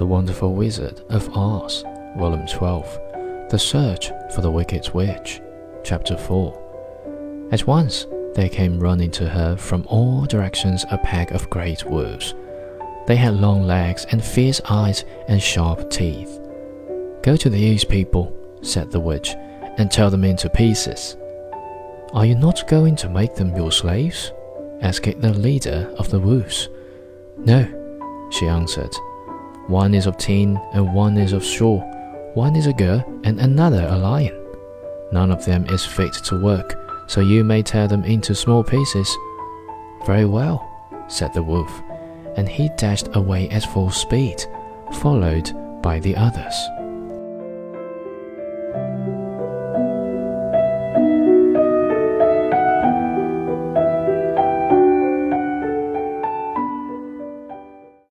Wonderful Wizard of Oz, Volume 12, The Search for the Wicked Witch, Chapter 4. At once there came running to her from all directions a pack of great wolves. They had long legs and fierce eyes and sharp teeth. Go to these people, said the witch, and tear them into pieces. Are you not going to make them your slaves? asked the leader of the wolves. No, she answered. One is of tin and one is of straw. One is a girl and another a lion. None of them is fit to work, so you may tear them into small pieces. Very well, said the wolf, and he dashed away at full speed, followed by the others.